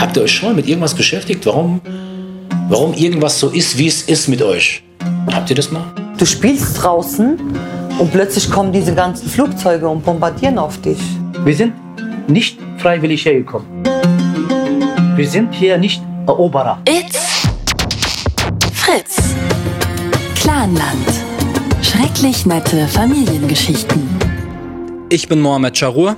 Habt ihr euch schon mal mit irgendwas beschäftigt? Warum, warum irgendwas so ist, wie es ist mit euch? Habt ihr das mal? Du spielst draußen und plötzlich kommen diese ganzen Flugzeuge und bombardieren auf dich. Wir sind nicht freiwillig hergekommen. Wir sind hier nicht Eroberer. It's Fritz. Clanland. Schrecklich nette Familiengeschichten. Ich bin Mohamed Charur.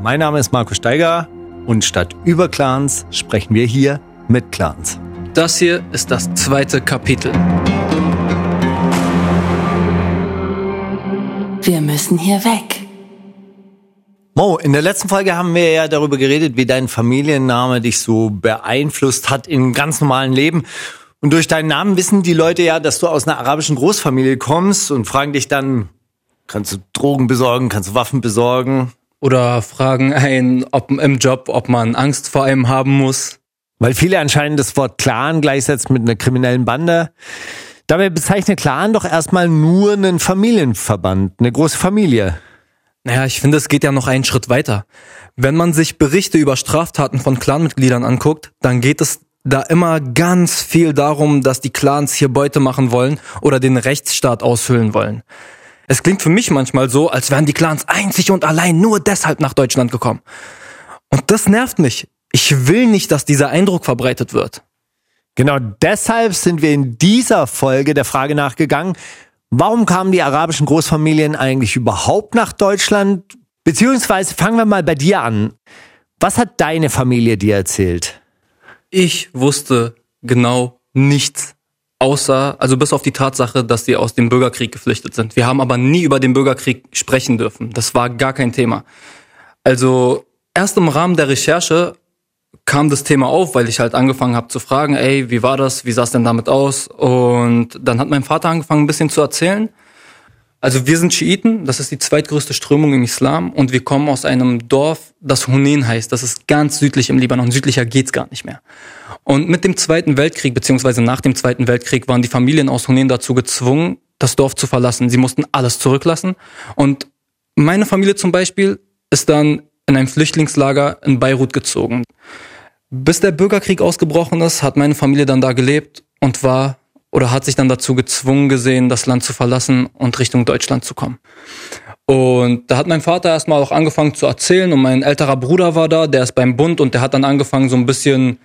Mein Name ist Markus Steiger und statt über Clans sprechen wir hier mit Clans. Das hier ist das zweite Kapitel. Wir müssen hier weg. Mo, in der letzten Folge haben wir ja darüber geredet, wie dein Familienname dich so beeinflusst hat im ganz normalen Leben. Und durch deinen Namen wissen die Leute ja, dass du aus einer arabischen Großfamilie kommst und fragen dich dann, kannst du Drogen besorgen, kannst du Waffen besorgen? Oder fragen einen, ob im Job, ob man Angst vor einem haben muss. Weil viele anscheinend das Wort Clan gleichsetzen mit einer kriminellen Bande. Dabei bezeichnet Clan doch erstmal nur einen Familienverband, eine große Familie. Naja, ich finde, es geht ja noch einen Schritt weiter. Wenn man sich Berichte über Straftaten von Clanmitgliedern anguckt, dann geht es da immer ganz viel darum, dass die Clans hier Beute machen wollen oder den Rechtsstaat aushöhlen wollen. Es klingt für mich manchmal so, als wären die Clans einzig und allein nur deshalb nach Deutschland gekommen. Und das nervt mich. Ich will nicht, dass dieser Eindruck verbreitet wird. Genau deshalb sind wir in dieser Folge der Frage nachgegangen, warum kamen die arabischen Großfamilien eigentlich überhaupt nach Deutschland? Beziehungsweise fangen wir mal bei dir an. Was hat deine Familie dir erzählt? Ich wusste genau nichts. Außer, also bis auf die Tatsache, dass die aus dem Bürgerkrieg geflüchtet sind. Wir haben aber nie über den Bürgerkrieg sprechen dürfen. Das war gar kein Thema. Also erst im Rahmen der Recherche kam das Thema auf, weil ich halt angefangen habe zu fragen, ey, wie war das, wie sah es denn damit aus? Und dann hat mein Vater angefangen, ein bisschen zu erzählen. Also wir sind Schiiten, das ist die zweitgrößte Strömung im Islam und wir kommen aus einem Dorf, das Hunen heißt. Das ist ganz südlich im Libanon. Südlicher geht's gar nicht mehr. Und mit dem Zweiten Weltkrieg, beziehungsweise nach dem Zweiten Weltkrieg, waren die Familien aus Hunen dazu gezwungen, das Dorf zu verlassen. Sie mussten alles zurücklassen. Und meine Familie zum Beispiel ist dann in ein Flüchtlingslager in Beirut gezogen. Bis der Bürgerkrieg ausgebrochen ist, hat meine Familie dann da gelebt und war oder hat sich dann dazu gezwungen gesehen, das Land zu verlassen und Richtung Deutschland zu kommen. Und da hat mein Vater erstmal auch angefangen zu erzählen und mein älterer Bruder war da, der ist beim Bund und der hat dann angefangen so ein bisschen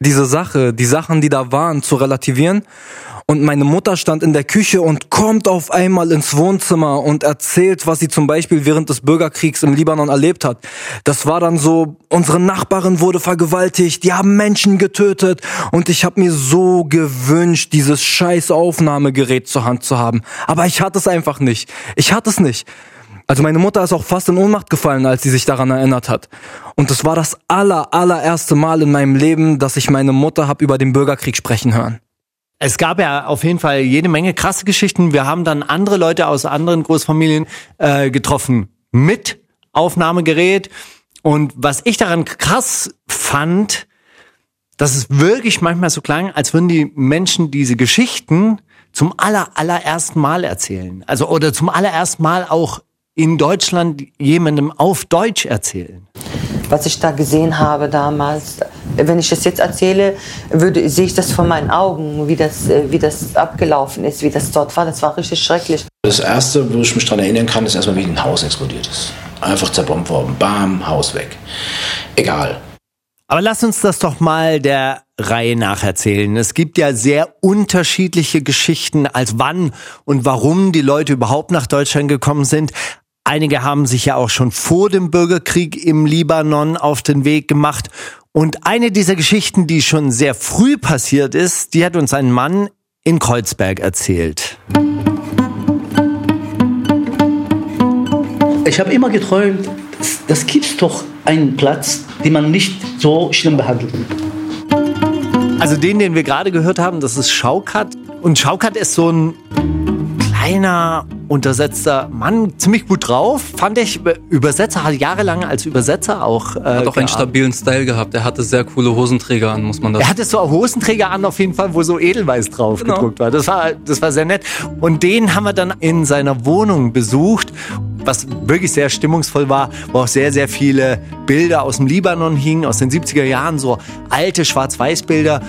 diese Sache, die Sachen, die da waren, zu relativieren. Und meine Mutter stand in der Küche und kommt auf einmal ins Wohnzimmer und erzählt, was sie zum Beispiel während des Bürgerkriegs im Libanon erlebt hat. Das war dann so, unsere Nachbarin wurde vergewaltigt, die haben Menschen getötet und ich habe mir so gewünscht, dieses scheiß Aufnahmegerät zur Hand zu haben. Aber ich hatte es einfach nicht. Ich hatte es nicht. Also meine Mutter ist auch fast in Ohnmacht gefallen, als sie sich daran erinnert hat. Und das war das aller, allererste Mal in meinem Leben, dass ich meine Mutter hab über den Bürgerkrieg sprechen hören. Es gab ja auf jeden Fall jede Menge krasse Geschichten. Wir haben dann andere Leute aus anderen Großfamilien äh, getroffen mit Aufnahmegerät. Und was ich daran krass fand, dass es wirklich manchmal so klang, als würden die Menschen diese Geschichten zum aller, allerersten Mal erzählen. Also, oder zum allerersten Mal auch in Deutschland jemandem auf Deutsch erzählen? Was ich da gesehen habe damals, wenn ich das jetzt erzähle, würde, sehe ich das vor meinen Augen, wie das, äh, wie das abgelaufen ist, wie das dort war. Das war richtig schrecklich. Das Erste, wo ich mich daran erinnern kann, ist erstmal, wie ein Haus explodiert ist. Einfach zerbombt worden. Bam, Haus weg. Egal. Aber lass uns das doch mal der Reihe nach erzählen. Es gibt ja sehr unterschiedliche Geschichten, als wann und warum die Leute überhaupt nach Deutschland gekommen sind. Einige haben sich ja auch schon vor dem Bürgerkrieg im Libanon auf den Weg gemacht. Und eine dieser Geschichten, die schon sehr früh passiert ist, die hat uns ein Mann in Kreuzberg erzählt. Ich habe immer geträumt, das, das gibt doch einen Platz, den man nicht so schlimm behandelt. Also den, den wir gerade gehört haben, das ist Schaukat. Und Schaukat ist so ein kleiner, untersetzter Mann, ziemlich gut drauf, fand ich. Übersetzer, hat jahrelang als Übersetzer auch. Äh, hat auch einen stabilen Style gehabt. Er hatte sehr coole Hosenträger an, muss man das Er hatte so Hosenträger an, auf jeden Fall, wo so Edelweiß drauf genau. gedruckt war. Das war. Das war sehr nett. Und den haben wir dann in seiner Wohnung besucht. was wirklich sehr stimmungsvoll war, wo auch sehr, sehr viele Bilder aus dem Libanon hingen, aus den 70er Jahren, so alte Schwarz-Weiß-Bilder.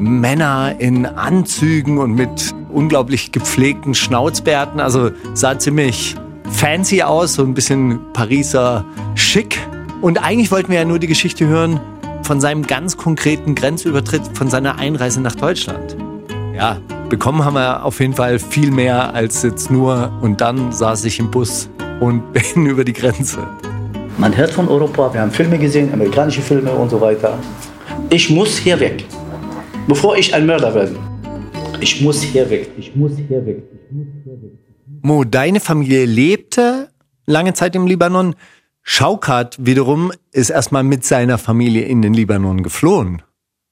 Männer in Anzügen und mit unglaublich gepflegten Schnauzbärten. Also sah ziemlich fancy aus, so ein bisschen Pariser Schick. Und eigentlich wollten wir ja nur die Geschichte hören von seinem ganz konkreten Grenzübertritt, von seiner Einreise nach Deutschland. Ja, bekommen haben wir auf jeden Fall viel mehr als jetzt nur und dann saß ich im Bus und bin über die Grenze. Man hört von Europa, wir haben Filme gesehen, amerikanische Filme und so weiter. Ich muss hier weg, bevor ich ein Mörder werde. Ich muss hier weg, ich muss hier weg, ich muss hier weg. Mo, deine Familie lebte lange Zeit im Libanon. Schaukat wiederum ist erstmal mit seiner Familie in den Libanon geflohen.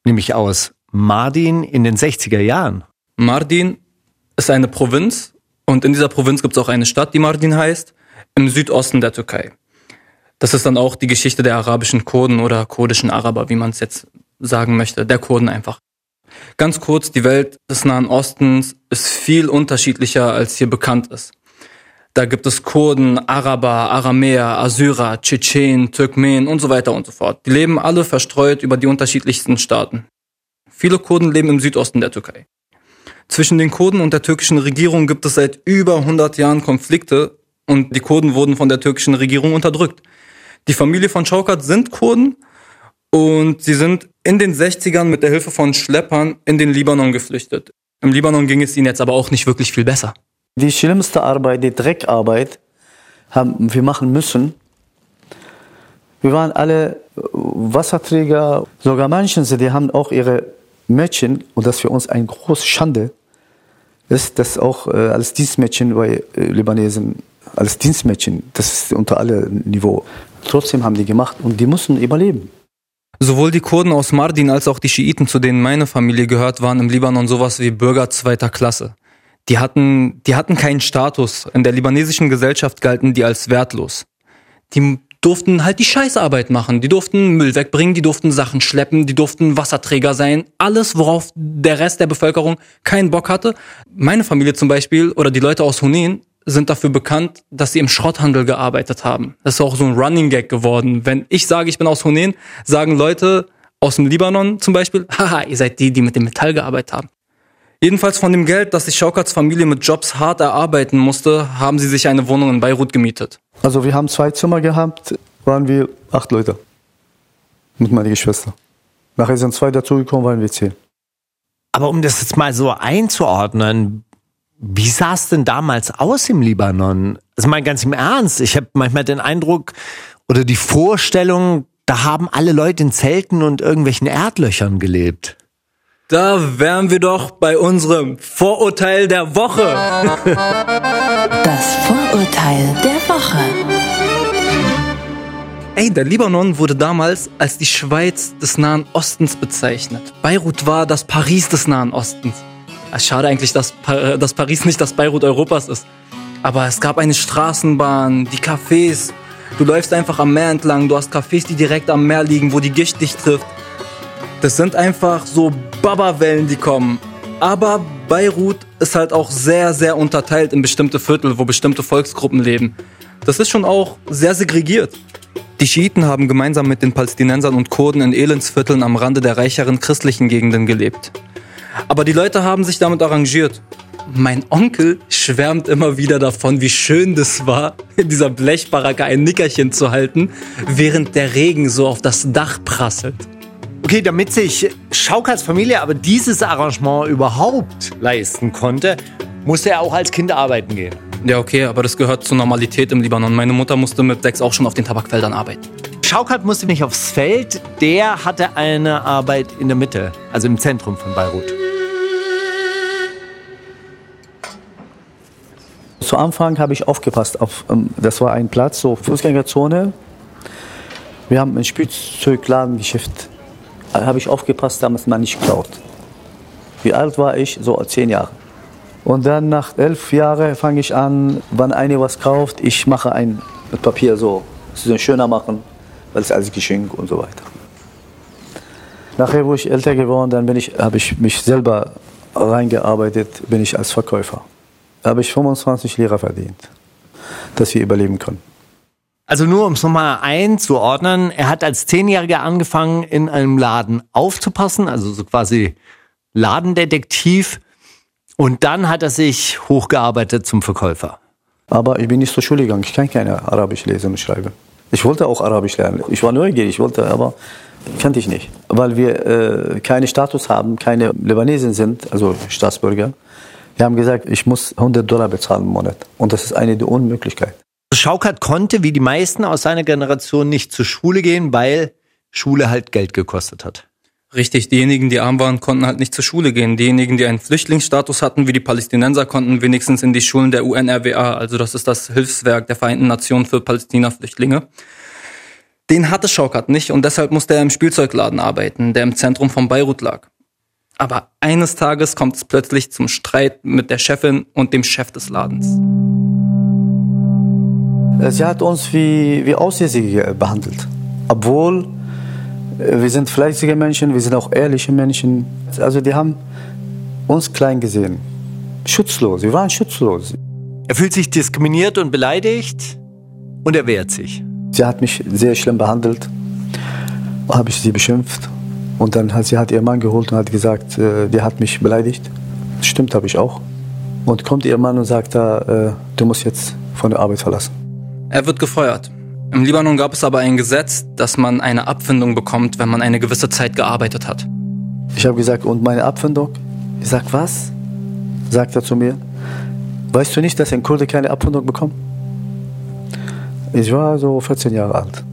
Nämlich aus Mardin in den 60er Jahren. Mardin ist eine Provinz und in dieser Provinz gibt es auch eine Stadt, die Mardin heißt, im Südosten der Türkei. Das ist dann auch die Geschichte der arabischen Kurden oder kurdischen Araber, wie man es jetzt sagen möchte, der Kurden einfach. Ganz kurz, die Welt des Nahen Ostens ist viel unterschiedlicher, als hier bekannt ist. Da gibt es Kurden, Araber, Aramäer, Assyrer, Tschetschenen, Türkmen und so weiter und so fort. Die leben alle verstreut über die unterschiedlichsten Staaten. Viele Kurden leben im Südosten der Türkei. Zwischen den Kurden und der türkischen Regierung gibt es seit über 100 Jahren Konflikte und die Kurden wurden von der türkischen Regierung unterdrückt. Die Familie von Schaukat sind Kurden und sie sind in den 60ern mit der Hilfe von Schleppern in den Libanon geflüchtet. Im Libanon ging es ihnen jetzt aber auch nicht wirklich viel besser. Die schlimmste Arbeit, die Dreckarbeit, haben wir machen müssen. Wir waren alle Wasserträger, sogar manche, die haben auch ihre Mädchen, und das für uns eine große Schande ist, dass auch äh, als Dienstmädchen bei äh, Libanesen, als Dienstmädchen, das ist unter alle Niveau. Trotzdem haben die gemacht und die mussten überleben. Sowohl die Kurden aus Mardin als auch die Schiiten, zu denen meine Familie gehört, waren im Libanon sowas wie Bürger zweiter Klasse. Die hatten, die hatten keinen Status. In der libanesischen Gesellschaft galten die als wertlos. Die durften halt die Scheißarbeit machen. Die durften Müll wegbringen, die durften Sachen schleppen, die durften Wasserträger sein. Alles, worauf der Rest der Bevölkerung keinen Bock hatte. Meine Familie zum Beispiel oder die Leute aus Hunen sind dafür bekannt, dass sie im Schrotthandel gearbeitet haben. Das ist auch so ein Running Gag geworden. Wenn ich sage, ich bin aus Hunen, sagen Leute aus dem Libanon zum Beispiel, haha, ihr seid die, die mit dem Metall gearbeitet haben. Jedenfalls von dem Geld, das sich Schaukats Familie mit Jobs hart erarbeiten musste, haben sie sich eine Wohnung in Beirut gemietet. Also wir haben zwei Zimmer gehabt, waren wir acht Leute. Mit meiner Geschwister. Nachher sind zwei dazugekommen, waren wir zehn. Aber um das jetzt mal so einzuordnen, wie sah es denn damals aus im Libanon? Also mal ganz im Ernst, ich habe manchmal den Eindruck oder die Vorstellung, da haben alle Leute in Zelten und irgendwelchen Erdlöchern gelebt. Da wären wir doch bei unserem Vorurteil der Woche. Das Vorurteil der Woche. Ey, der Libanon wurde damals als die Schweiz des Nahen Ostens bezeichnet. Beirut war das Paris des Nahen Ostens. Schade eigentlich, dass, pa dass Paris nicht das Beirut Europas ist. Aber es gab eine Straßenbahn, die Cafés. Du läufst einfach am Meer entlang, du hast Cafés, die direkt am Meer liegen, wo die Gischt dich trifft. Das sind einfach so Baba-Wellen, die kommen. Aber Beirut ist halt auch sehr, sehr unterteilt in bestimmte Viertel, wo bestimmte Volksgruppen leben. Das ist schon auch sehr segregiert. Die Schiiten haben gemeinsam mit den Palästinensern und Kurden in Elendsvierteln am Rande der reicheren christlichen Gegenden gelebt. Aber die Leute haben sich damit arrangiert. Mein Onkel schwärmt immer wieder davon, wie schön das war, in dieser Blechbaracke ein Nickerchen zu halten, während der Regen so auf das Dach prasselt. Okay, damit sich Schaukats Familie aber dieses Arrangement überhaupt leisten konnte, musste er auch als Kind arbeiten gehen. Ja, okay, aber das gehört zur Normalität im Libanon. Meine Mutter musste mit sechs auch schon auf den Tabakfeldern arbeiten. Schaukat musste nicht aufs Feld, der hatte eine Arbeit in der Mitte, also im Zentrum von Beirut. Zu Anfang habe ich aufgepasst auf, ähm, das war ein Platz, so Fußgängerzone. Wir haben ein Spielzeugladengeschäft. Da habe ich aufgepasst, damit man nicht klaut. Wie alt war ich? So zehn Jahre. Und dann nach elf Jahren fange ich an, wenn einer was kauft, ich mache ein mit Papier so, so schöner machen, weil es als Geschenk und so weiter. Nachher, wo ich älter geworden, dann bin ich, habe ich mich selber reingearbeitet, bin ich als Verkäufer. Da habe ich 25 Lira verdient. dass wir überleben können. Also nur um es nochmal einzuordnen, er hat als Zehnjähriger angefangen, in einem Laden aufzupassen, also so quasi Ladendetektiv. Und dann hat er sich hochgearbeitet zum Verkäufer. Aber ich bin nicht zur Schule gegangen. Ich kann keine Arabisch lesen und schreiben. Ich wollte auch Arabisch lernen. Ich war neugierig, ich wollte, aber kannte ich nicht. Weil wir äh, keinen Status haben, keine Libanesen sind, also Staatsbürger. Die haben gesagt, ich muss 100 Dollar bezahlen im Monat. Und das ist eine der Unmöglichkeit. Schaukert konnte, wie die meisten aus seiner Generation, nicht zur Schule gehen, weil Schule halt Geld gekostet hat. Richtig, diejenigen, die arm waren, konnten halt nicht zur Schule gehen. Diejenigen, die einen Flüchtlingsstatus hatten, wie die Palästinenser, konnten wenigstens in die Schulen der UNRWA, also das ist das Hilfswerk der Vereinten Nationen für Palästina-Flüchtlinge. Den hatte Schaukat nicht und deshalb musste er im Spielzeugladen arbeiten, der im Zentrum von Beirut lag. Aber eines Tages kommt es plötzlich zum Streit mit der Chefin und dem Chef des Ladens. Sie hat uns wie, wie Aussätzige behandelt. Obwohl äh, wir sind fleißige Menschen, wir sind auch ehrliche Menschen. Also die haben uns klein gesehen. Schutzlos, wir waren schutzlos. Er fühlt sich diskriminiert und beleidigt und er wehrt sich. Sie hat mich sehr schlimm behandelt. Habe ich sie beschimpft. Und dann hat sie hat ihr Mann geholt und hat gesagt, äh, der hat mich beleidigt. Stimmt, habe ich auch. Und kommt ihr Mann und sagt, da, äh, du musst jetzt von der Arbeit verlassen. Er wird gefeuert. Im Libanon gab es aber ein Gesetz, dass man eine Abfindung bekommt, wenn man eine gewisse Zeit gearbeitet hat. Ich habe gesagt, und meine Abfindung? Ich sag, was? Sagt er zu mir. Weißt du nicht, dass ein Kurde keine Abfindung bekommt? Ich war so 14 Jahre alt.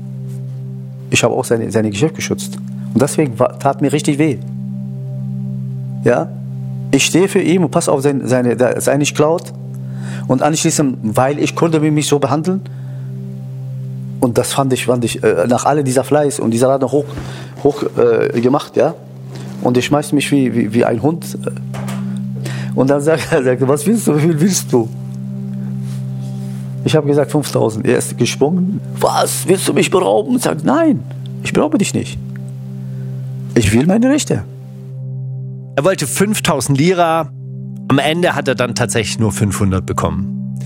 Ich habe auch seine, seine Geschäft geschützt. Und deswegen tat mir richtig weh. Ja? Ich stehe für ihn und passe auf seine, seine, dass er klaut. Und anschließend, weil ich Kurde mich so behandeln. Und das fand ich, fand ich äh, nach all dieser Fleiß und dieser Laden hoch, hoch äh, gemacht, ja. Und ich schmeiß mich wie, wie, wie ein Hund. Und dann sagt er, sagt, was willst du, wie viel willst du? Ich habe gesagt 5000. Er ist gesprungen. Was, willst du mich berauben? Sage, nein, ich beraube dich nicht. Ich will meine Rechte. Er wollte 5000 Lira. Am Ende hat er dann tatsächlich nur 500 bekommen.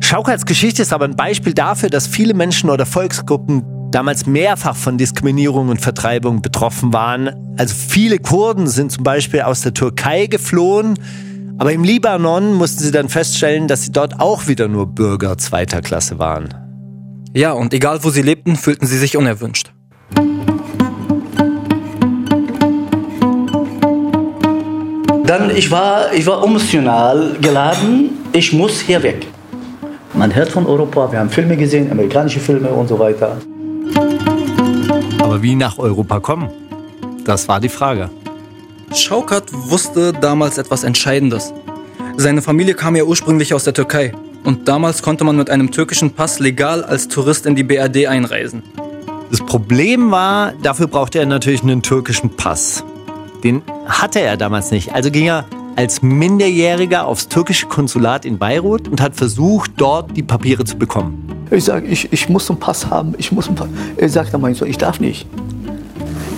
Schaukerts Geschichte ist aber ein Beispiel dafür, dass viele Menschen oder Volksgruppen damals mehrfach von Diskriminierung und Vertreibung betroffen waren. Also viele Kurden sind zum Beispiel aus der Türkei geflohen, aber im Libanon mussten sie dann feststellen, dass sie dort auch wieder nur Bürger zweiter Klasse waren. Ja, und egal wo sie lebten, fühlten sie sich unerwünscht. Dann, ich war, ich war emotional geladen, ich muss hier weg. Man hört von Europa, wir haben Filme gesehen, amerikanische Filme und so weiter. Aber wie nach Europa kommen? Das war die Frage. Schaukat wusste damals etwas Entscheidendes. Seine Familie kam ja ursprünglich aus der Türkei. Und damals konnte man mit einem türkischen Pass legal als Tourist in die BRD einreisen. Das Problem war, dafür brauchte er natürlich einen türkischen Pass. Den hatte er damals nicht. Also ging er als Minderjähriger aufs türkische Konsulat in Beirut und hat versucht, dort die Papiere zu bekommen. Ich sage, ich, ich muss einen Pass haben, ich muss einen Pass. Er sagt dann mein Sohn, ich darf nicht.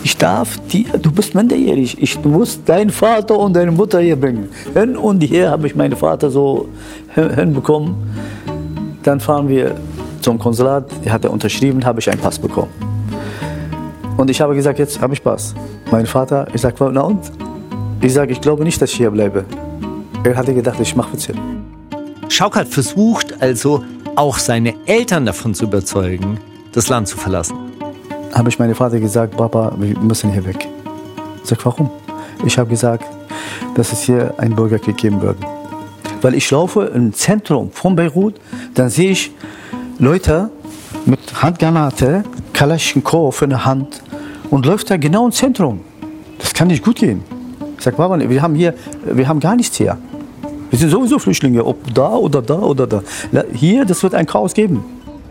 Ich darf dir, du bist minderjährig, ich muss deinen Vater und deine Mutter hier bringen. Hin und her habe ich meinen Vater so hinbekommen. Dann fahren wir zum Konsulat, hat er unterschrieben, habe ich einen Pass bekommen. Und ich habe gesagt, jetzt habe ich Pass. Mein Vater, ich sage, na und? Ich sage, ich glaube nicht, dass ich hier bleibe. Er hatte gedacht, ich mache Witze. Schaukert versucht also auch seine Eltern davon zu überzeugen, das Land zu verlassen. Habe ich meinem Vater gesagt, Papa, wir müssen hier weg. Ich sage, warum? Ich habe gesagt, dass es hier einen Bürgerkrieg geben würde. Weil ich laufe im Zentrum von Beirut, dann sehe ich Leute mit Handgranate, Kalaschnikow in der Hand und läuft da genau im Zentrum. Das kann nicht gut gehen. Ich sage, Papa, wir haben hier, wir haben gar nichts hier. Wir sind sowieso Flüchtlinge, ob da oder da oder da. Hier, das wird ein Chaos geben.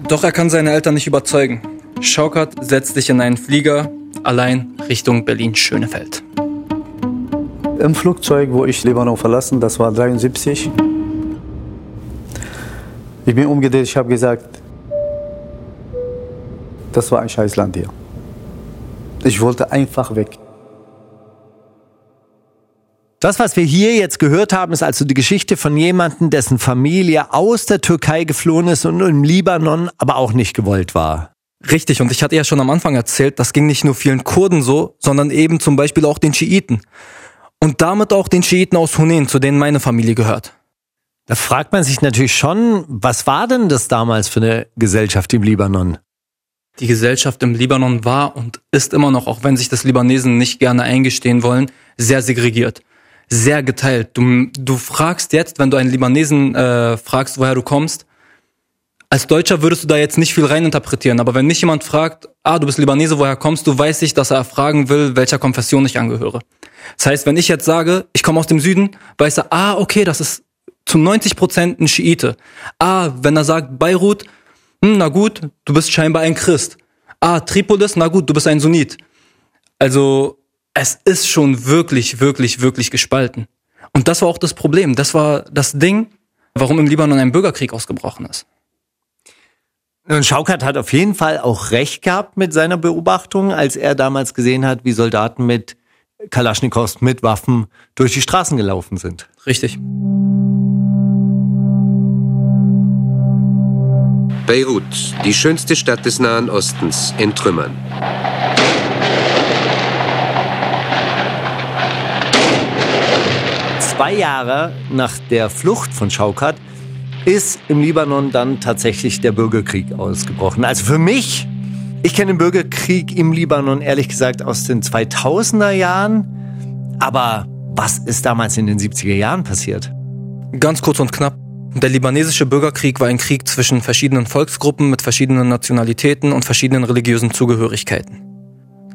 Doch er kann seine Eltern nicht überzeugen. Schaukert setzt sich in einen Flieger allein Richtung Berlin-Schönefeld. Im Flugzeug, wo ich Libanon verlassen, das war 73. Ich bin umgedreht, ich habe gesagt, das war ein Scheißland hier. Ich wollte einfach weg. Das, was wir hier jetzt gehört haben, ist also die Geschichte von jemandem, dessen Familie aus der Türkei geflohen ist und im Libanon aber auch nicht gewollt war. Richtig, und ich hatte ja schon am Anfang erzählt, das ging nicht nur vielen Kurden so, sondern eben zum Beispiel auch den Schiiten. Und damit auch den Schiiten aus Hunen, zu denen meine Familie gehört. Da fragt man sich natürlich schon, was war denn das damals für eine Gesellschaft im Libanon? Die Gesellschaft im Libanon war und ist immer noch, auch wenn sich das Libanesen nicht gerne eingestehen wollen, sehr segregiert sehr geteilt. Du, du fragst jetzt, wenn du einen Libanesen äh, fragst, woher du kommst, als Deutscher würdest du da jetzt nicht viel reininterpretieren, aber wenn nicht jemand fragt, ah, du bist Libanese, woher kommst du, weiß ich, dass er fragen will, welcher Konfession ich angehöre. Das heißt, wenn ich jetzt sage, ich komme aus dem Süden, weiß er, ah, okay, das ist zu 90 Prozent ein Schiite. Ah, wenn er sagt Beirut, hm, na gut, du bist scheinbar ein Christ. Ah, Tripolis, na gut, du bist ein Sunnit. Also es ist schon wirklich, wirklich, wirklich gespalten. Und das war auch das Problem. Das war das Ding, warum im Libanon ein Bürgerkrieg ausgebrochen ist. Und Schaukert hat auf jeden Fall auch recht gehabt mit seiner Beobachtung, als er damals gesehen hat, wie Soldaten mit Kalaschnikows, mit Waffen durch die Straßen gelaufen sind. Richtig. Beirut, die schönste Stadt des Nahen Ostens, in Trümmern. zwei Jahre nach der Flucht von Schaukat ist im Libanon dann tatsächlich der Bürgerkrieg ausgebrochen. Also für mich, ich kenne den Bürgerkrieg im Libanon ehrlich gesagt aus den 2000er Jahren. Aber was ist damals in den 70er Jahren passiert? Ganz kurz und knapp. Der libanesische Bürgerkrieg war ein Krieg zwischen verschiedenen Volksgruppen mit verschiedenen Nationalitäten und verschiedenen religiösen Zugehörigkeiten.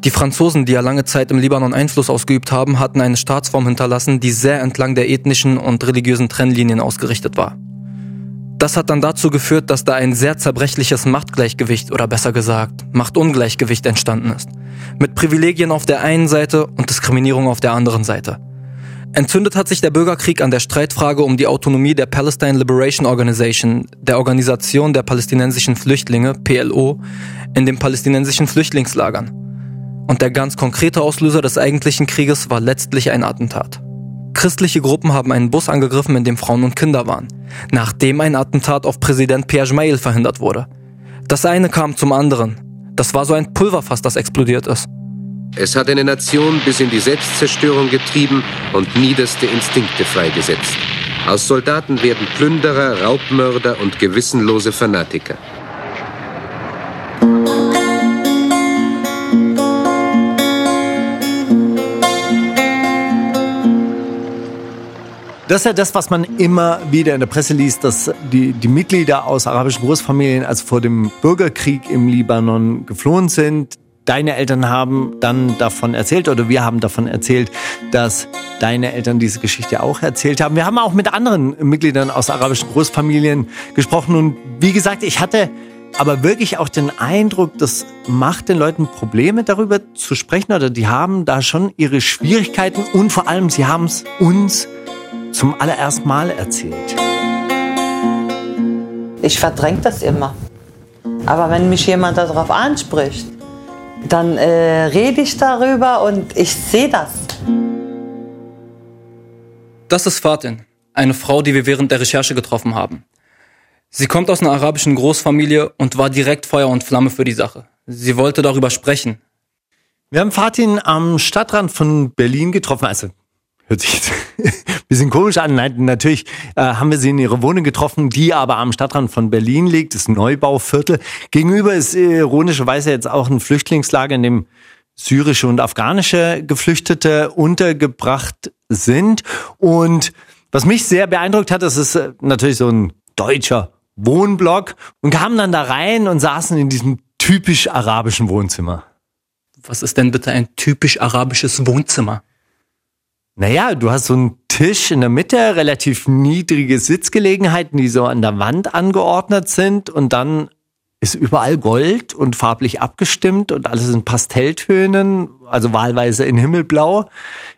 Die Franzosen, die ja lange Zeit im Libanon Einfluss ausgeübt haben, hatten eine Staatsform hinterlassen, die sehr entlang der ethnischen und religiösen Trennlinien ausgerichtet war. Das hat dann dazu geführt, dass da ein sehr zerbrechliches Machtgleichgewicht oder besser gesagt Machtungleichgewicht entstanden ist. Mit Privilegien auf der einen Seite und Diskriminierung auf der anderen Seite. Entzündet hat sich der Bürgerkrieg an der Streitfrage um die Autonomie der Palestine Liberation Organization, der Organisation der palästinensischen Flüchtlinge, PLO, in den palästinensischen Flüchtlingslagern. Und der ganz konkrete Auslöser des eigentlichen Krieges war letztlich ein Attentat. Christliche Gruppen haben einen Bus angegriffen, in dem Frauen und Kinder waren, nachdem ein Attentat auf Präsident Pierre Jmail verhindert wurde. Das eine kam zum anderen. Das war so ein Pulverfass, das explodiert ist. Es hat eine Nation bis in die Selbstzerstörung getrieben und niederste Instinkte freigesetzt. Aus Soldaten werden Plünderer, Raubmörder und gewissenlose Fanatiker. Das ist ja das, was man immer wieder in der Presse liest, dass die, die Mitglieder aus arabischen Großfamilien also vor dem Bürgerkrieg im Libanon geflohen sind. Deine Eltern haben dann davon erzählt oder wir haben davon erzählt, dass deine Eltern diese Geschichte auch erzählt haben. Wir haben auch mit anderen Mitgliedern aus arabischen Großfamilien gesprochen und wie gesagt, ich hatte aber wirklich auch den Eindruck, das macht den Leuten Probleme darüber zu sprechen oder die haben da schon ihre Schwierigkeiten und vor allem sie haben es uns zum allerersten Mal erzählt? Ich verdränge das immer. Aber wenn mich jemand darauf anspricht, dann äh, rede ich darüber und ich sehe das. Das ist Fatin, eine Frau, die wir während der Recherche getroffen haben. Sie kommt aus einer arabischen Großfamilie und war direkt Feuer und Flamme für die Sache. Sie wollte darüber sprechen. Wir haben Fatin am Stadtrand von Berlin getroffen, also hört sich jetzt ein bisschen komisch an. Nein, natürlich äh, haben wir sie in ihrer Wohnung getroffen, die aber am Stadtrand von Berlin liegt, das Neubauviertel. Gegenüber ist ironischerweise jetzt auch ein Flüchtlingslager, in dem syrische und afghanische Geflüchtete untergebracht sind. Und was mich sehr beeindruckt hat, das ist äh, natürlich so ein deutscher Wohnblock und kamen dann da rein und saßen in diesem typisch arabischen Wohnzimmer. Was ist denn bitte ein typisch arabisches Wohnzimmer? Naja, du hast so einen Tisch in der Mitte, relativ niedrige Sitzgelegenheiten, die so an der Wand angeordnet sind und dann ist überall Gold und farblich abgestimmt und alles in Pastelltönen, also wahlweise in Himmelblau.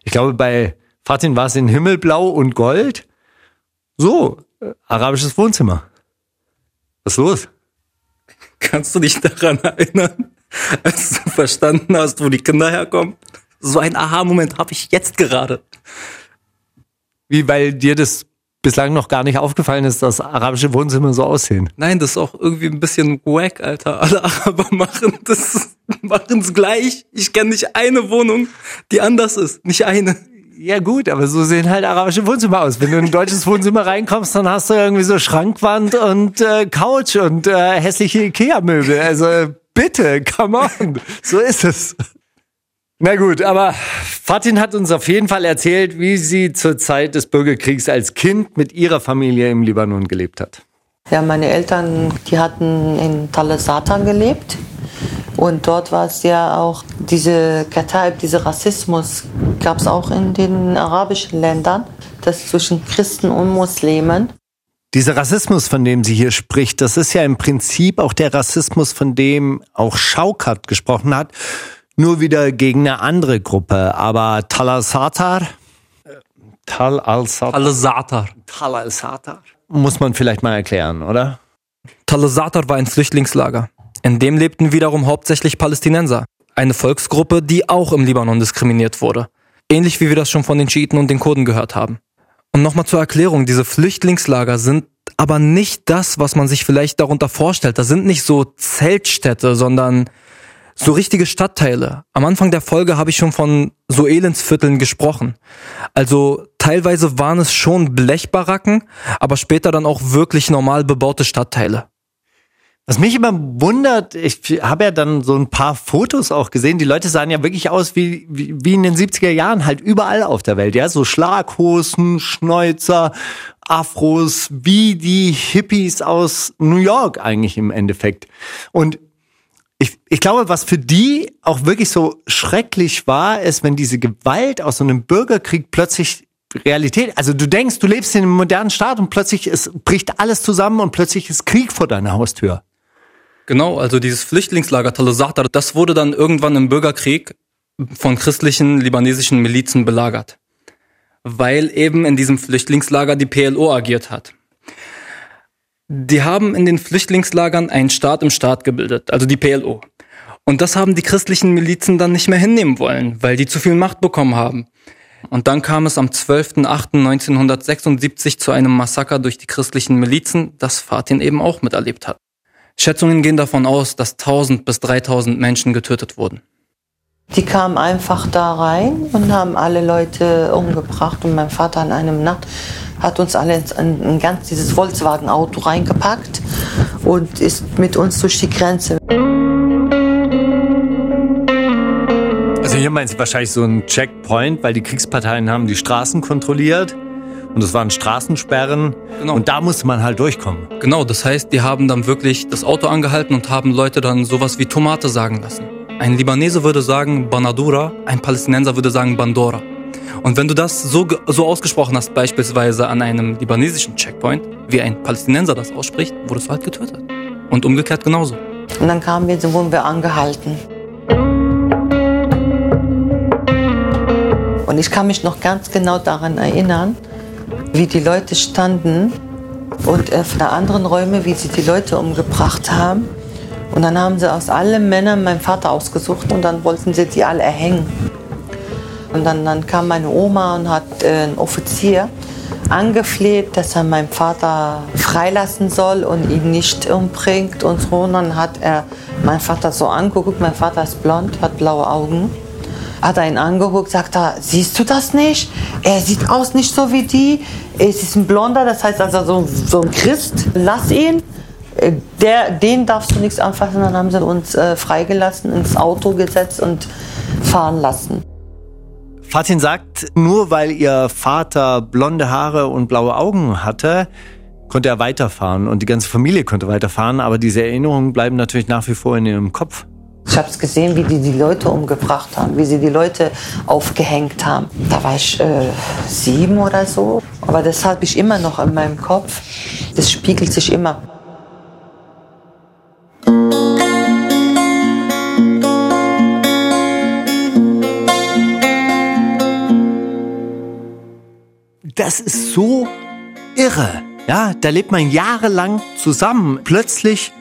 Ich glaube, bei Fatin war es in Himmelblau und Gold. So, äh, arabisches Wohnzimmer. Was ist los? Kannst du dich daran erinnern, als du verstanden hast, wo die Kinder herkommen? So ein Aha-Moment habe ich jetzt gerade. Wie, weil dir das bislang noch gar nicht aufgefallen ist, dass arabische Wohnzimmer so aussehen. Nein, das ist auch irgendwie ein bisschen wack, Alter. Alle Araber machen das, machen's gleich. Ich kenne nicht eine Wohnung, die anders ist. Nicht eine. Ja gut, aber so sehen halt arabische Wohnzimmer aus. Wenn du in ein deutsches Wohnzimmer reinkommst, dann hast du irgendwie so Schrankwand und äh, Couch und äh, hässliche Ikea-Möbel. Also bitte, come on. So ist es. Na gut, aber Fatin hat uns auf jeden Fall erzählt, wie sie zur Zeit des Bürgerkriegs als Kind mit ihrer Familie im Libanon gelebt hat. Ja, meine Eltern, die hatten in Talasata gelebt. Und dort war es ja auch diese Kataib, dieser Rassismus gab es auch in den arabischen Ländern, das zwischen Christen und Muslimen. Dieser Rassismus, von dem sie hier spricht, das ist ja im Prinzip auch der Rassismus, von dem auch Schaukat gesprochen hat nur wieder gegen eine andere Gruppe. Aber Tal al-Satar, Tal al-Satar, Al-Satar. Tal al-Satar, muss man vielleicht mal erklären, oder? Tal al-Satar war ein Flüchtlingslager. In dem lebten wiederum hauptsächlich Palästinenser. Eine Volksgruppe, die auch im Libanon diskriminiert wurde. Ähnlich wie wir das schon von den Schiiten und den Kurden gehört haben. Und nochmal zur Erklärung, diese Flüchtlingslager sind aber nicht das, was man sich vielleicht darunter vorstellt. Das sind nicht so Zeltstädte, sondern so richtige Stadtteile. Am Anfang der Folge habe ich schon von so Elendsvierteln gesprochen. Also teilweise waren es schon Blechbaracken, aber später dann auch wirklich normal bebaute Stadtteile. Was mich immer wundert, ich habe ja dann so ein paar Fotos auch gesehen. Die Leute sahen ja wirklich aus wie, wie, wie in den 70er Jahren, halt überall auf der Welt. Ja, so Schlaghosen, Schnäuzer, Afros, wie die Hippies aus New York eigentlich im Endeffekt. Und ich, ich glaube, was für die auch wirklich so schrecklich war, ist, wenn diese Gewalt aus so einem Bürgerkrieg plötzlich Realität, also du denkst, du lebst in einem modernen Staat und plötzlich es bricht alles zusammen und plötzlich ist Krieg vor deiner Haustür. Genau, also dieses Flüchtlingslager Talasata, das wurde dann irgendwann im Bürgerkrieg von christlichen libanesischen Milizen belagert, weil eben in diesem Flüchtlingslager die PLO agiert hat. Die haben in den Flüchtlingslagern einen Staat im Staat gebildet, also die PLO. Und das haben die christlichen Milizen dann nicht mehr hinnehmen wollen, weil die zu viel Macht bekommen haben. Und dann kam es am 12.08.1976 zu einem Massaker durch die christlichen Milizen, das Fatin eben auch miterlebt hat. Schätzungen gehen davon aus, dass 1000 bis 3000 Menschen getötet wurden. Die kamen einfach da rein und haben alle Leute umgebracht und mein Vater an einem Nacht hat uns alle in ein ganz dieses Volkswagen-Auto reingepackt und ist mit uns durch die Grenze. Also hier meinst du wahrscheinlich so ein Checkpoint, weil die Kriegsparteien haben die Straßen kontrolliert und es waren Straßensperren Genau. und da musste man halt durchkommen. Genau, das heißt, die haben dann wirklich das Auto angehalten und haben Leute dann sowas wie Tomate sagen lassen. Ein Libanese würde sagen Banadura, ein Palästinenser würde sagen Bandora. Und wenn du das so, so ausgesprochen hast, beispielsweise an einem libanesischen Checkpoint, wie ein Palästinenser das ausspricht, wurdest du halt getötet. Und umgekehrt genauso. Und dann kamen wir, so wurden wir angehalten. Und ich kann mich noch ganz genau daran erinnern, wie die Leute standen und äh, von der anderen Räume, wie sie die Leute umgebracht haben. Und dann haben sie aus allen Männern meinen Vater ausgesucht und dann wollten sie die alle erhängen. Und dann, dann kam meine Oma und hat äh, einen Offizier angefleht, dass er meinen Vater freilassen soll und ihn nicht umbringt und so. Und dann hat er meinen Vater so angeguckt. Mein Vater ist blond, hat blaue Augen. Hat er ihn angeguckt, sagt er, siehst du das nicht? Er sieht aus nicht so wie die. Es ist ein Blonder, das heißt also so, so ein Christ. Lass ihn. Äh, Der, den darfst du nichts anfassen. Dann haben sie uns äh, freigelassen, ins Auto gesetzt und fahren lassen. Fatin sagt, nur weil ihr Vater blonde Haare und blaue Augen hatte, konnte er weiterfahren und die ganze Familie konnte weiterfahren, aber diese Erinnerungen bleiben natürlich nach wie vor in ihrem Kopf. Ich habe es gesehen, wie die die Leute umgebracht haben, wie sie die Leute aufgehängt haben. Da war ich äh, sieben oder so. Aber das habe ich immer noch in meinem Kopf. Das spiegelt sich immer. Das ist so irre. Ja, da lebt man jahrelang zusammen. Plötzlich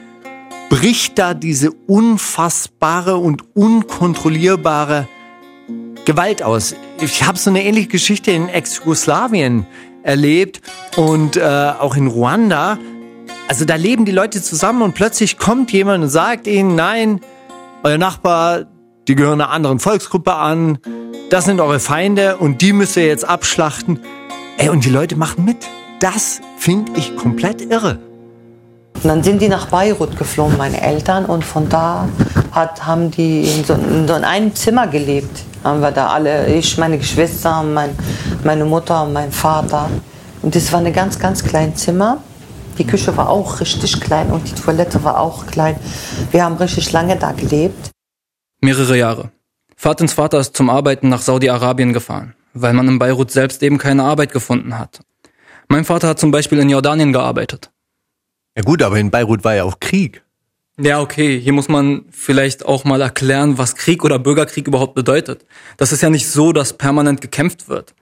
bricht da diese unfassbare und unkontrollierbare Gewalt aus. ich habe so eine ähnliche Geschichte in Ex-Jugoslawien erlebt und äh, auch in Ruanda. Also da leben die Leute zusammen und plötzlich kommt jemand und sagt ihnen, nein, euer Nachbar, die gehören einer anderen Volksgruppe an, das sind eure Feinde und die müsst ihr jetzt abschlachten. Ey, und die Leute machen mit. Das finde ich komplett irre. Und dann sind die nach Beirut geflogen, meine Eltern, und von da hat, haben die in so, in so einem Zimmer gelebt. Haben wir da alle, ich, meine Geschwister, mein, meine Mutter und mein Vater. Und das war ein ganz, ganz kleines Zimmer. Die Küche war auch richtig klein und die Toilette war auch klein. Wir haben richtig lange da gelebt. Mehrere Jahre. Fatins Vater ist zum Arbeiten nach Saudi-Arabien gefahren, weil man in Beirut selbst eben keine Arbeit gefunden hat. Mein Vater hat zum Beispiel in Jordanien gearbeitet. Ja gut, aber in Beirut war ja auch Krieg. Ja, okay, hier muss man vielleicht auch mal erklären, was Krieg oder Bürgerkrieg überhaupt bedeutet. Das ist ja nicht so, dass permanent gekämpft wird.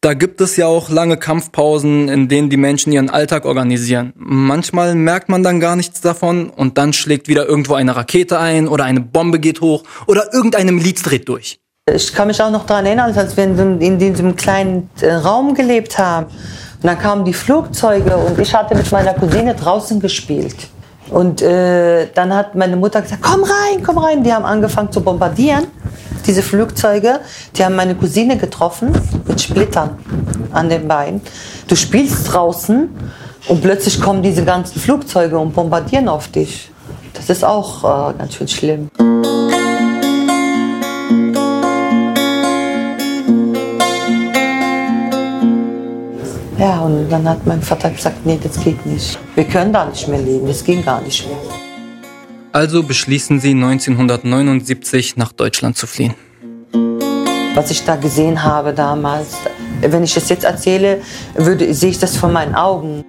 Da gibt es ja auch lange Kampfpausen, in denen die Menschen ihren Alltag organisieren. Manchmal merkt man dann gar nichts davon und dann schlägt wieder irgendwo eine Rakete ein oder eine Bombe geht hoch oder irgendeine Miliz dreht durch. Ich kann mich auch noch daran erinnern, als wir in, diesem kleinen äh, Raum gelebt haben. Und dann kamen die Flugzeuge und ich hatte mit meiner Cousine draußen gespielt. Und äh, dann hat meine Mutter gesagt, komm rein, komm rein. Die haben angefangen zu bombardieren, diese Flugzeuge. Die haben meine Cousine getroffen mit Splittern an den Beinen. Du spielst draußen und plötzlich kommen diese ganzen Flugzeuge und bombardieren auf dich. Das ist auch äh, ganz schön schlimm. Dann hat mein Vater gesagt, nee, das geht nicht. Wir können da nicht mehr leben, das ging gar nicht mehr. Also beschließen sie 1979 nach Deutschland zu fliehen. Was ich da gesehen habe damals, wenn ich das jetzt erzähle, würde, sehe ich das vor meinen Augen.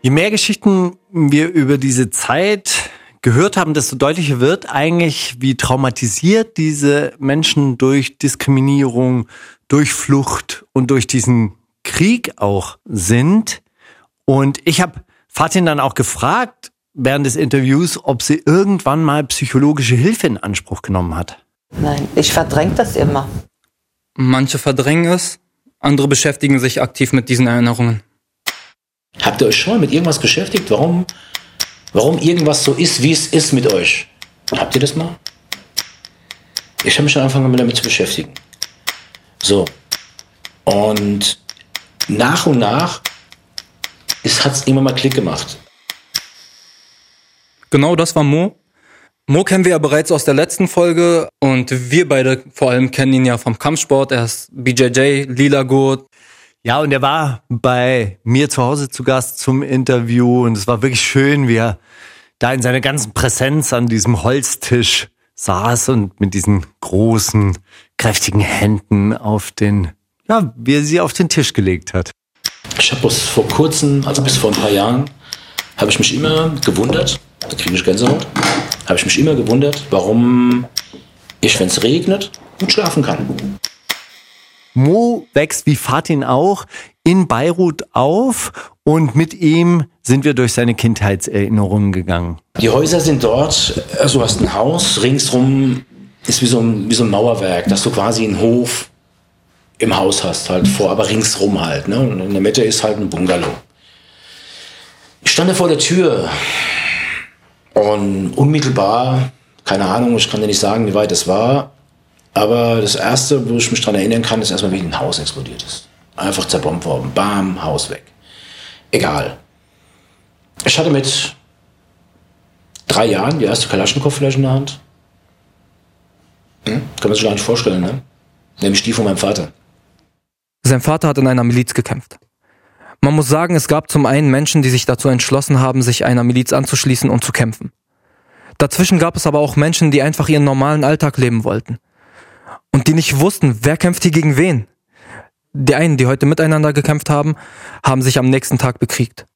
Je mehr Geschichten wir über diese Zeit gehört haben, desto deutlicher wird eigentlich, wie traumatisiert diese Menschen durch Diskriminierung, durch Flucht und durch diesen Krieg auch sind. Und ich habe Fatin dann auch gefragt während des Interviews, ob sie irgendwann mal psychologische Hilfe in Anspruch genommen hat. Nein, ich verdränge das immer. Manche verdrängen es, andere beschäftigen sich aktiv mit diesen Erinnerungen. Habt ihr euch schon mal mit irgendwas beschäftigt? Warum, warum irgendwas so ist, wie es ist mit euch? Habt ihr das mal? Ich habe mich schon angefangen damit zu beschäftigen. So. Und nach und nach hat es immer mal Klick gemacht. Genau das war Mo. Mo kennen wir ja bereits aus der letzten Folge und wir beide vor allem kennen ihn ja vom Kampfsport. Er ist BJJ, Lila Gurt. Ja, und er war bei mir zu Hause zu Gast zum Interview und es war wirklich schön, wie er da in seiner ganzen Präsenz an diesem Holztisch saß und mit diesen großen, kräftigen Händen auf den, ja, wie er sie auf den Tisch gelegt hat. Ich habe bis vor kurzem, also bis vor ein paar Jahren, habe ich mich immer gewundert, da kriege ich Gänsehaut, habe ich mich immer gewundert, warum ich, wenn es regnet, gut schlafen kann. Mo wächst wie Fatin auch in Beirut auf und mit ihm sind wir durch seine Kindheitserinnerungen gegangen. Die Häuser sind dort, also du hast ein Haus, ringsrum ist wie so ein, wie so ein Mauerwerk, dass du quasi einen Hof im Haus hast, halt vor, aber ringsrum halt. Ne? Und in der Mitte ist halt ein Bungalow. Ich stand da vor der Tür und unmittelbar, keine Ahnung, ich kann dir nicht sagen, wie weit es war, aber das Erste, wo ich mich daran erinnern kann, ist erstmal, wie ein Haus explodiert ist. Einfach zerbombt worden. Bam, Haus weg. Egal. Ich hatte mit drei Jahren die erste Kalaschnikow-Flasche in der Hand. Hm? Kann man sich gar nicht vorstellen, ne? Nämlich die von meinem Vater. Sein Vater hat in einer Miliz gekämpft. Man muss sagen, es gab zum einen Menschen, die sich dazu entschlossen haben, sich einer Miliz anzuschließen und zu kämpfen. Dazwischen gab es aber auch Menschen, die einfach ihren normalen Alltag leben wollten. Und die nicht wussten, wer kämpft hier gegen wen. Die einen, die heute miteinander gekämpft haben, haben sich am nächsten Tag bekriegt.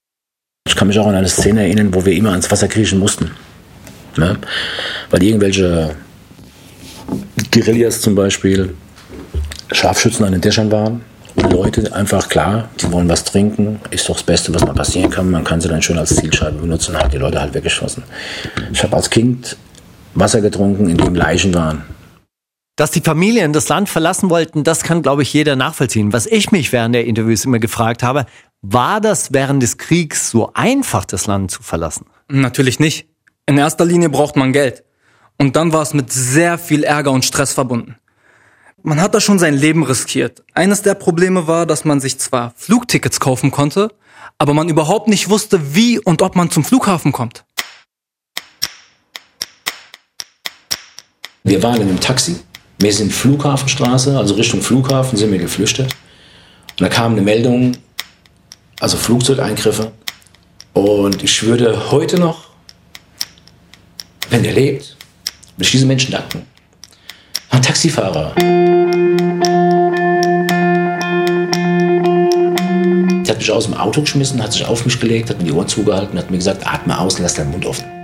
Ich kann mich auch an eine Szene erinnern, wo wir immer ans Wasser kriechen mussten. Ne? Weil irgendwelche Guerillas zum Beispiel Scharfschützen an den Dächern waren. Und Leute einfach klar, die wollen was trinken, ist doch das Beste, was mal passieren kann. Man kann sie dann schön als Zielscheibe benutzen und hat die Leute halt weggeschossen. Ich habe als Kind Wasser getrunken, in dem Leichen waren. Dass die Familien das Land verlassen wollten, das kann, glaube ich, jeder nachvollziehen. Was ich mich während der Interviews immer gefragt habe, war das während des Kriegs so einfach, das Land zu verlassen? Natürlich nicht. In erster Linie braucht man Geld. Und dann war es mit sehr viel Ärger und Stress verbunden. Man hat da schon sein Leben riskiert. Eines der Probleme war, dass man sich zwar Flugtickets kaufen konnte, aber man überhaupt nicht wusste, wie und ob man zum Flughafen kommt. Wir waren in einem Taxi. Wir sind Flughafenstraße, also Richtung Flughafen sind wir geflüchtet. Und da kam eine Meldung, also Flugzeugeingriffe. Und ich würde heute noch, wenn er lebt, will ich diese Menschen danken. Ein Taxifahrer. Der hat mich aus dem Auto geschmissen, hat sich auf mich gelegt, hat mir die Ohren zugehalten, hat mir gesagt, atme aus, lass deinen Mund offen.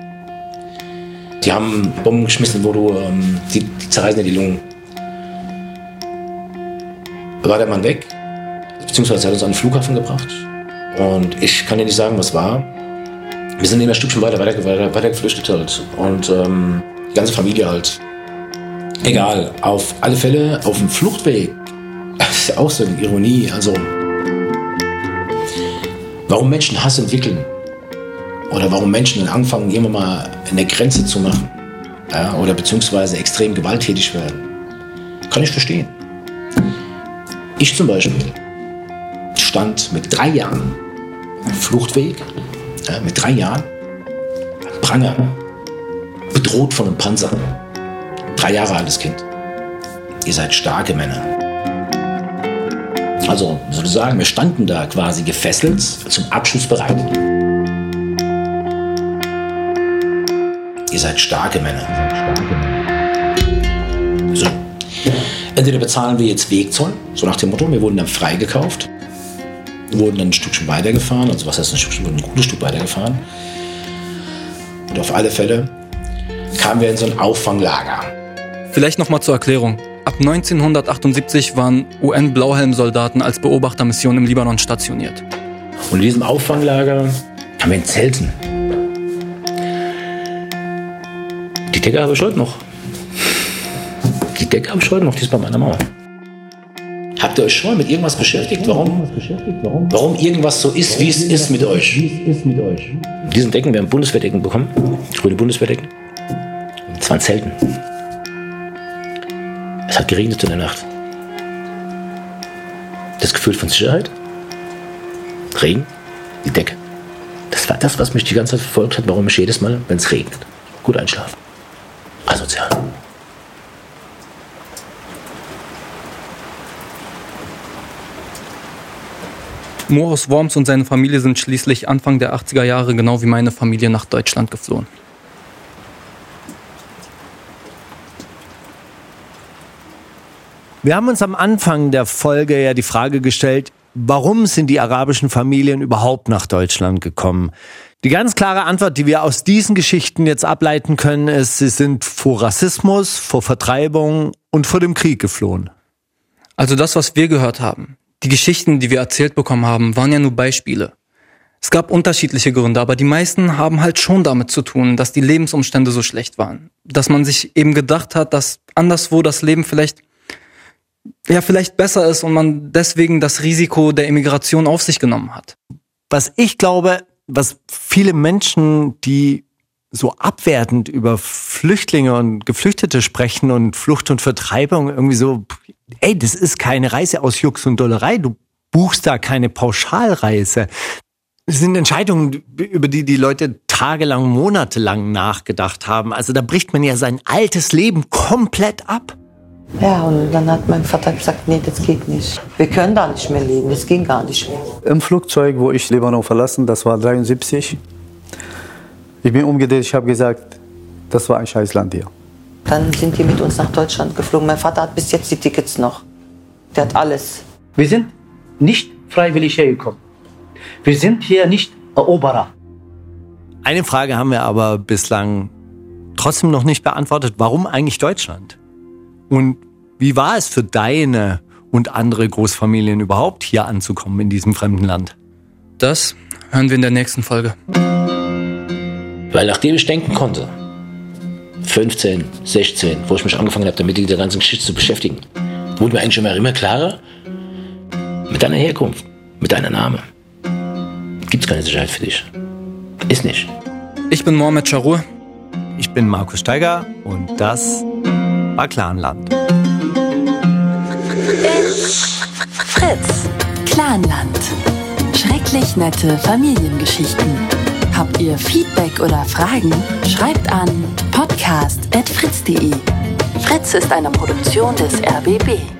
Die haben Bomben geschmissen, wo du, ähm, die, die zerreißen dir die Lungen. War der Mann weg, beziehungsweise hat uns an den Flughafen gebracht. Und ich kann dir nicht sagen, was war. Wir sind immer ein Stückchen weiter, weiter, weiter, weiter geflüchtet halt. Und ähm, die ganze Familie halt. Egal, auf alle Fälle auf dem Fluchtweg. Das ist auch so eine Ironie. Also, warum Menschen Hass entwickeln oder warum Menschen dann anfangen, irgendwann mal eine Grenze zu machen ja, oder beziehungsweise extrem gewalttätig werden, kann ich verstehen. Ich zum Beispiel stand mit drei Jahren Fluchtweg, ja, mit drei Jahren, am Pranger, bedroht von einem Panzer. Drei Jahre altes Kind. Ihr seid starke Männer. Also, sozusagen, wir standen da quasi gefesselt, zum Abschuss bereit. Ihr seid starke Männer. So. Entweder bezahlen wir jetzt Wegzoll, so nach dem Motto, wir wurden dann freigekauft, wurden dann ein Stückchen weitergefahren, also was heißt ein Stückchen, wurden ein gutes Stück weitergefahren. Und auf alle Fälle kamen wir in so ein Auffanglager. Vielleicht nochmal zur Erklärung. Ab 1978 waren UN-Blauhelm-Soldaten als Beobachtermission im Libanon stationiert. Und in diesem Auffanglager haben wir in Zelten. Decke habe ich heute noch. Die Decke habe ich heute noch, die ist bei meiner Mama. Habt ihr euch schon mal mit irgendwas beschäftigt? Warum, warum irgendwas so ist, wie es ist mit euch? Diesen Decken, wir haben Bundeswehrdecken bekommen, grüne Bundeswehrdecken. Und zwar in Zelten. Es hat geregnet in der Nacht. Das Gefühl von Sicherheit, Regen, die Decke. Das war das, was mich die ganze Zeit verfolgt hat, warum ich jedes Mal, wenn es regnet, gut einschlafe. Asozial. Mo aus Worms und seine Familie sind schließlich Anfang der 80er Jahre genau wie meine Familie nach Deutschland geflohen. Wir haben uns am Anfang der Folge ja die Frage gestellt, warum sind die arabischen Familien überhaupt nach Deutschland gekommen? Die ganz klare Antwort, die wir aus diesen Geschichten jetzt ableiten können, ist, sie sind vor Rassismus, vor Vertreibung und vor dem Krieg geflohen. Also das, was wir gehört haben, die Geschichten, die wir erzählt bekommen haben, waren ja nur Beispiele. Es gab unterschiedliche Gründe, aber die meisten haben halt schon damit zu tun, dass die Lebensumstände so schlecht waren. Dass man sich eben gedacht hat, dass anderswo das Leben vielleicht ja vielleicht besser ist und man deswegen das Risiko der Immigration auf sich genommen hat. Was ich glaube, was viele Menschen, die so abwertend über Flüchtlinge und Geflüchtete sprechen und Flucht und Vertreibung irgendwie so, ey, das ist keine Reise aus Jux und Dollerei, du buchst da keine Pauschalreise. Das sind Entscheidungen, über die die Leute tagelang, monatelang nachgedacht haben. Also da bricht man ja sein altes Leben komplett ab. Ja, und dann hat mein Vater gesagt, nee, das geht nicht. Wir können da nicht mehr leben, das ging gar nicht mehr. Im Flugzeug, wo ich Libanon verlassen, das war 73. Ich bin umgedreht, ich habe gesagt, das war ein Scheißland hier. Dann sind die mit uns nach Deutschland geflogen. Mein Vater hat bis jetzt die Tickets noch. Der hat alles. Wir sind nicht freiwillig hergekommen. Wir sind hier nicht Eroberer. Eine Frage haben wir aber bislang trotzdem noch nicht beantwortet. Warum eigentlich Deutschland? Und wie war es für deine und andere Großfamilien überhaupt hier anzukommen in diesem fremden Land? Das hören wir in der nächsten Folge. Weil nachdem ich denken konnte, 15, 16, wo ich mich angefangen habe, damit mit der ganzen Geschichte zu beschäftigen, wurde mir eigentlich immer, immer klarer, mit deiner Herkunft, mit deiner Name, gibt es keine Sicherheit für dich. Ist nicht. Ich bin Mohamed Charur. Ich bin Markus Steiger und das Clanland. Fritz. Clanland. Schrecklich nette Familiengeschichten. Habt ihr Feedback oder Fragen? Schreibt an podcast.fritz.de. Fritz ist eine Produktion des RBB.